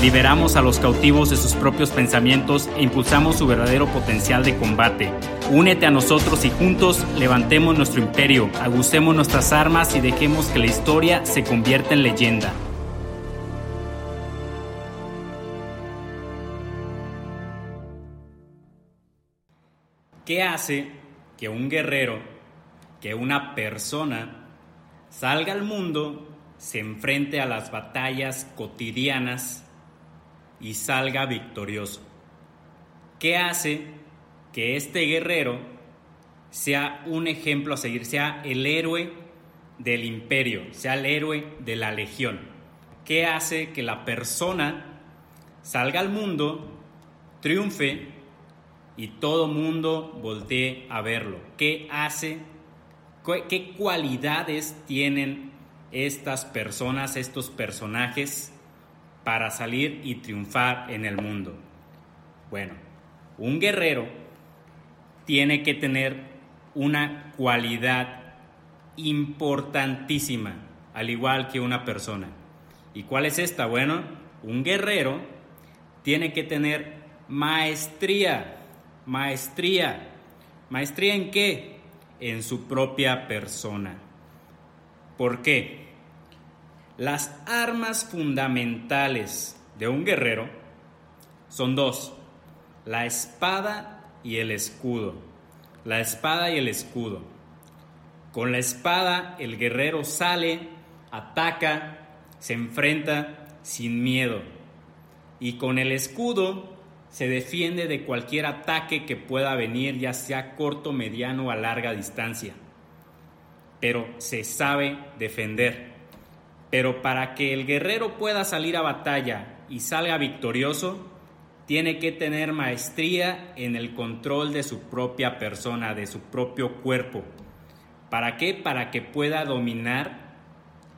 Liberamos a los cautivos de sus propios pensamientos e impulsamos su verdadero potencial de combate. Únete a nosotros y juntos levantemos nuestro imperio, agucemos nuestras armas y dejemos que la historia se convierta en leyenda. ¿Qué hace que un guerrero, que una persona, salga al mundo, se enfrente a las batallas cotidianas y salga victorioso. ¿Qué hace que este guerrero sea un ejemplo a seguir, sea el héroe del imperio, sea el héroe de la legión? ¿Qué hace que la persona salga al mundo, triunfe y todo mundo voltee a verlo? ¿Qué hace? ¿Qué cualidades tienen estas personas, estos personajes para salir y triunfar en el mundo? Bueno, un guerrero tiene que tener una cualidad importantísima, al igual que una persona. ¿Y cuál es esta? Bueno, un guerrero tiene que tener maestría, maestría. ¿Maestría en qué? En su propia persona. ¿Por qué? Las armas fundamentales de un guerrero son dos, la espada y el escudo. La espada y el escudo. Con la espada el guerrero sale, ataca, se enfrenta sin miedo. Y con el escudo se defiende de cualquier ataque que pueda venir, ya sea corto, mediano o a larga distancia. Pero se sabe defender. Pero para que el guerrero pueda salir a batalla y salga victorioso, tiene que tener maestría en el control de su propia persona, de su propio cuerpo. ¿Para qué? Para que pueda dominar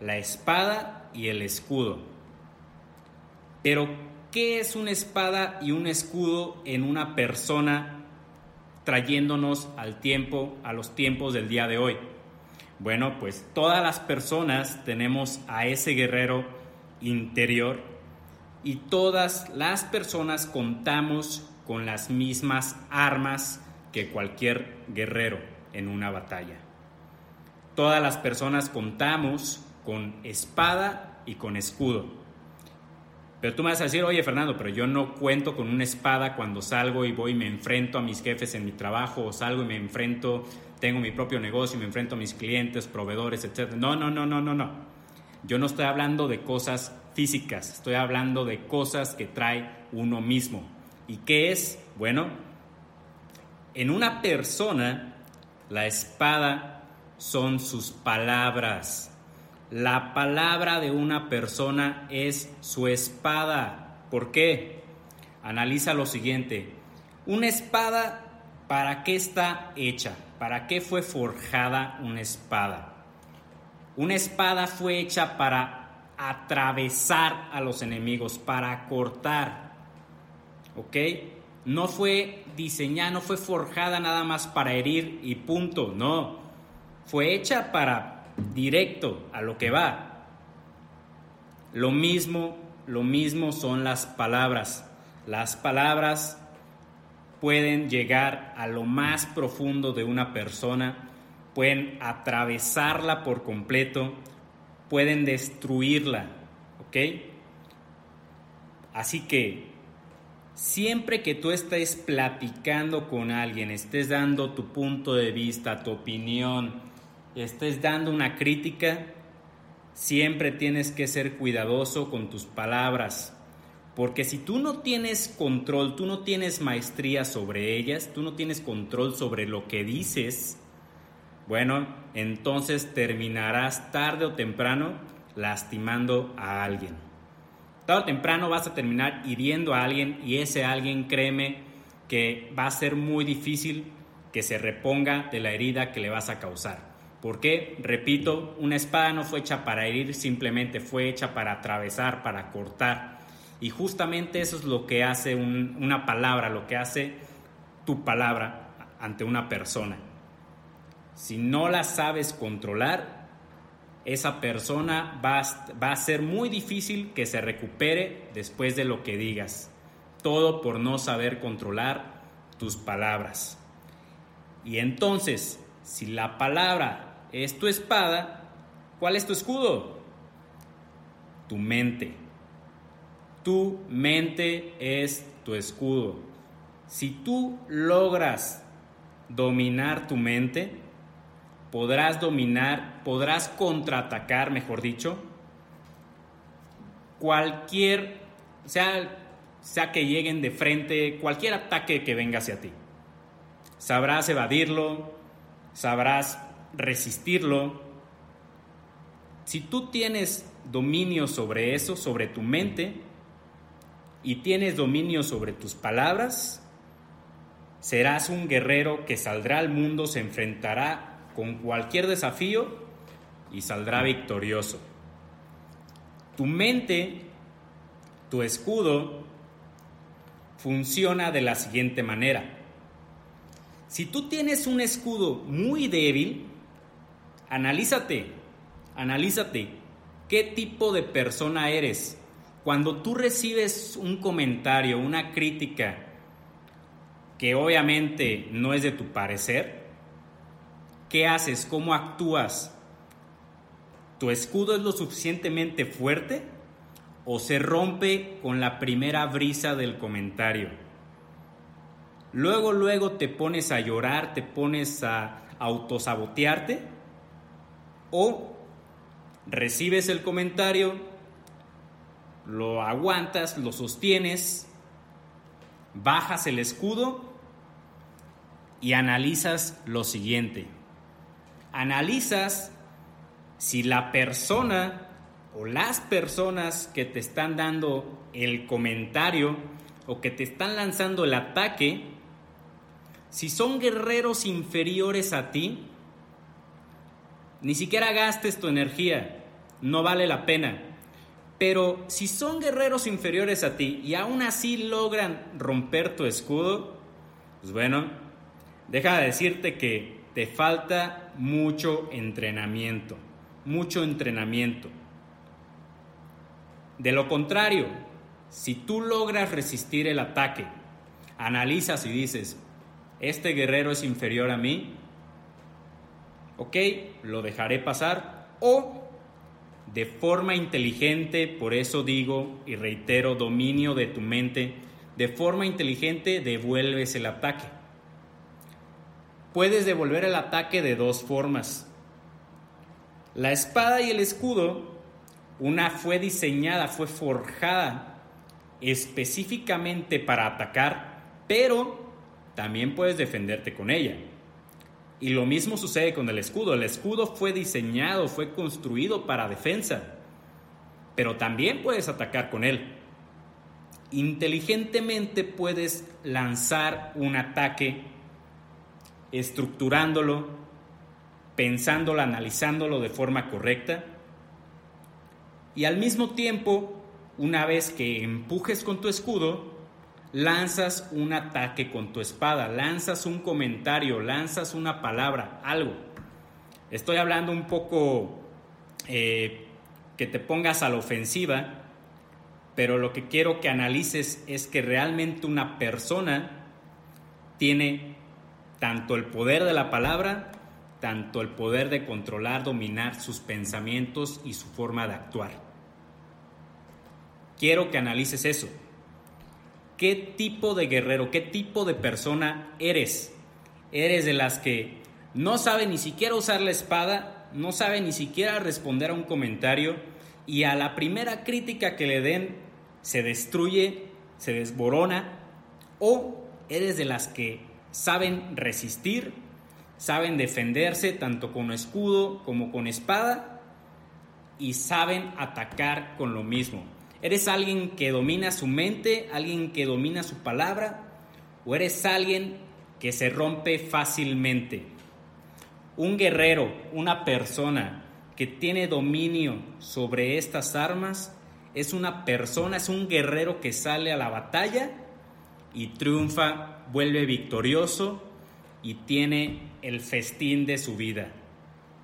la espada y el escudo. Pero, ¿qué es una espada y un escudo en una persona trayéndonos al tiempo, a los tiempos del día de hoy? Bueno, pues todas las personas tenemos a ese guerrero interior y todas las personas contamos con las mismas armas que cualquier guerrero en una batalla. Todas las personas contamos con espada y con escudo. Pero tú me vas a decir, oye Fernando, pero yo no cuento con una espada cuando salgo y voy y me enfrento a mis jefes en mi trabajo o salgo y me enfrento tengo mi propio negocio, me enfrento a mis clientes, proveedores, etc. No, no, no, no, no, no. Yo no estoy hablando de cosas físicas, estoy hablando de cosas que trae uno mismo. ¿Y qué es? Bueno, en una persona la espada son sus palabras. La palabra de una persona es su espada. ¿Por qué? Analiza lo siguiente. Una espada, ¿para qué está hecha? ¿Para qué fue forjada una espada? Una espada fue hecha para atravesar a los enemigos, para cortar. ¿Ok? No fue diseñada, no fue forjada nada más para herir y punto. No. Fue hecha para directo a lo que va. Lo mismo, lo mismo son las palabras. Las palabras pueden llegar a lo más profundo de una persona, pueden atravesarla por completo, pueden destruirla, ¿ok? Así que siempre que tú estés platicando con alguien, estés dando tu punto de vista, tu opinión, estés dando una crítica, siempre tienes que ser cuidadoso con tus palabras porque si tú no tienes control, tú no tienes maestría sobre ellas, tú no tienes control sobre lo que dices, bueno, entonces terminarás tarde o temprano lastimando a alguien. Tarde o temprano vas a terminar hiriendo a alguien y ese alguien, créeme, que va a ser muy difícil que se reponga de la herida que le vas a causar. Porque, repito, una espada no fue hecha para herir, simplemente fue hecha para atravesar, para cortar. Y justamente eso es lo que hace una palabra, lo que hace tu palabra ante una persona. Si no la sabes controlar, esa persona va a ser muy difícil que se recupere después de lo que digas. Todo por no saber controlar tus palabras. Y entonces, si la palabra es tu espada, ¿cuál es tu escudo? Tu mente. Tu mente es tu escudo. Si tú logras dominar tu mente, podrás dominar, podrás contraatacar, mejor dicho, cualquier, sea, sea que lleguen de frente, cualquier ataque que venga hacia ti. Sabrás evadirlo, sabrás resistirlo. Si tú tienes dominio sobre eso, sobre tu mente, y tienes dominio sobre tus palabras, serás un guerrero que saldrá al mundo, se enfrentará con cualquier desafío y saldrá victorioso. Tu mente, tu escudo, funciona de la siguiente manera. Si tú tienes un escudo muy débil, Analízate, analízate. ¿Qué tipo de persona eres? Cuando tú recibes un comentario, una crítica que obviamente no es de tu parecer, ¿qué haces? ¿Cómo actúas? ¿Tu escudo es lo suficientemente fuerte o se rompe con la primera brisa del comentario? Luego, luego te pones a llorar, te pones a autosabotearte o recibes el comentario, lo aguantas, lo sostienes, bajas el escudo y analizas lo siguiente. Analizas si la persona o las personas que te están dando el comentario o que te están lanzando el ataque, si son guerreros inferiores a ti, ni siquiera gastes tu energía, no vale la pena. Pero si son guerreros inferiores a ti y aún así logran romper tu escudo, pues bueno, deja de decirte que te falta mucho entrenamiento, mucho entrenamiento. De lo contrario, si tú logras resistir el ataque, analizas y dices, este guerrero es inferior a mí, ok, lo dejaré pasar o de forma inteligente, por eso digo y reitero, dominio de tu mente, de forma inteligente devuelves el ataque. Puedes devolver el ataque de dos formas. La espada y el escudo, una fue diseñada, fue forjada específicamente para atacar, pero también puedes defenderte con ella. Y lo mismo sucede con el escudo. El escudo fue diseñado, fue construido para defensa, pero también puedes atacar con él. Inteligentemente puedes lanzar un ataque estructurándolo, pensándolo, analizándolo de forma correcta. Y al mismo tiempo, una vez que empujes con tu escudo, lanzas un ataque con tu espada, lanzas un comentario, lanzas una palabra, algo. Estoy hablando un poco eh, que te pongas a la ofensiva, pero lo que quiero que analices es que realmente una persona tiene tanto el poder de la palabra, tanto el poder de controlar, dominar sus pensamientos y su forma de actuar. Quiero que analices eso qué tipo de guerrero, qué tipo de persona eres. Eres de las que no sabe ni siquiera usar la espada, no sabe ni siquiera responder a un comentario y a la primera crítica que le den se destruye, se desborona, o eres de las que saben resistir, saben defenderse tanto con escudo como con espada y saben atacar con lo mismo. ¿Eres alguien que domina su mente, alguien que domina su palabra? ¿O eres alguien que se rompe fácilmente. Un guerrero, una persona que tiene dominio sobre estas armas, es una persona, es un guerrero que sale a la batalla y triunfa, vuelve victorioso y tiene el festín de su vida.